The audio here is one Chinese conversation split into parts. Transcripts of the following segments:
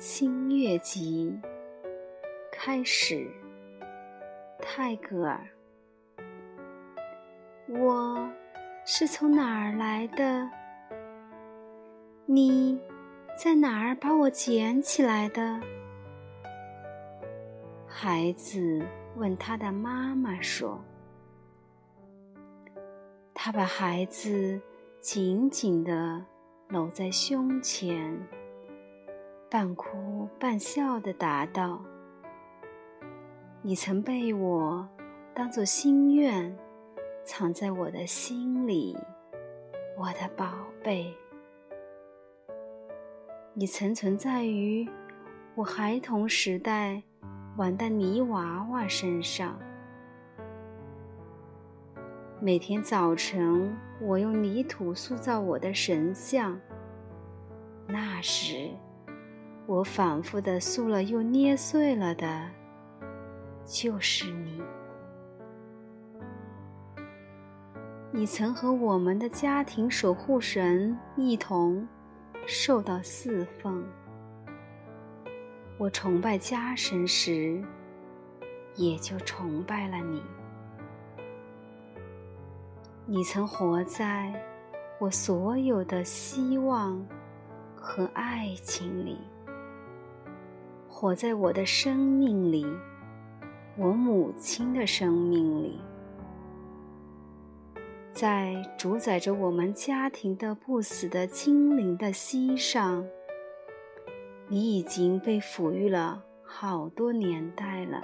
新月集开始，泰戈尔。我是从哪儿来的？你在哪儿把我捡起来的？孩子问他的妈妈说：“他把孩子紧紧地搂在胸前。”半哭半笑的答道：“你曾被我当作心愿，藏在我的心里，我的宝贝。你曾存在于我孩童时代玩的泥娃娃身上。每天早晨，我用泥土塑造我的神像。那时。”我反复的塑了又捏碎了的，就是你。你曾和我们的家庭守护神一同受到侍奉。我崇拜家神时，也就崇拜了你。你曾活在我所有的希望和爱情里。活在我的生命里，我母亲的生命里，在主宰着我们家庭的不死的精灵的膝上，你已经被抚育了好多年代了。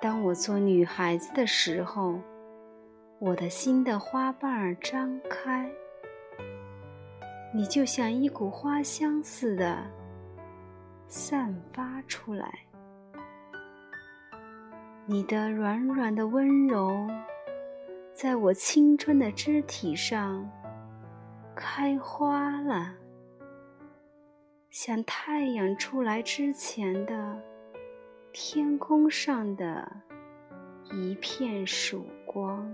当我做女孩子的时候，我的心的花瓣儿张开，你就像一股花香似的。散发出来，你的软软的温柔，在我青春的肢体上开花了，像太阳出来之前的天空上的一片曙光。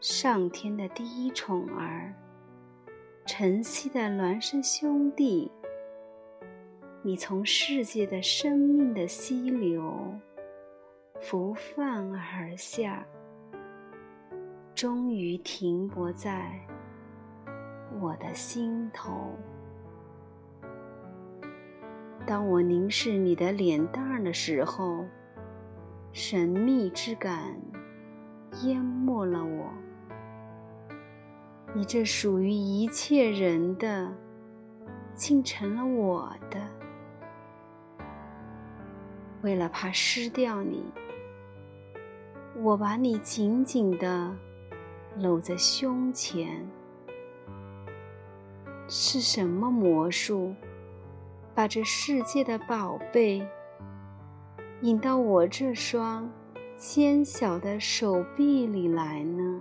上天的第一宠儿，晨曦的孪生兄弟。你从世界的生命的溪流浮泛而下，终于停泊在我的心头。当我凝视你的脸蛋儿的时候，神秘之感淹没了我。你这属于一切人的，竟成了我的。为了怕失掉你，我把你紧紧地搂在胸前。是什么魔术，把这世界的宝贝引到我这双纤小的手臂里来呢？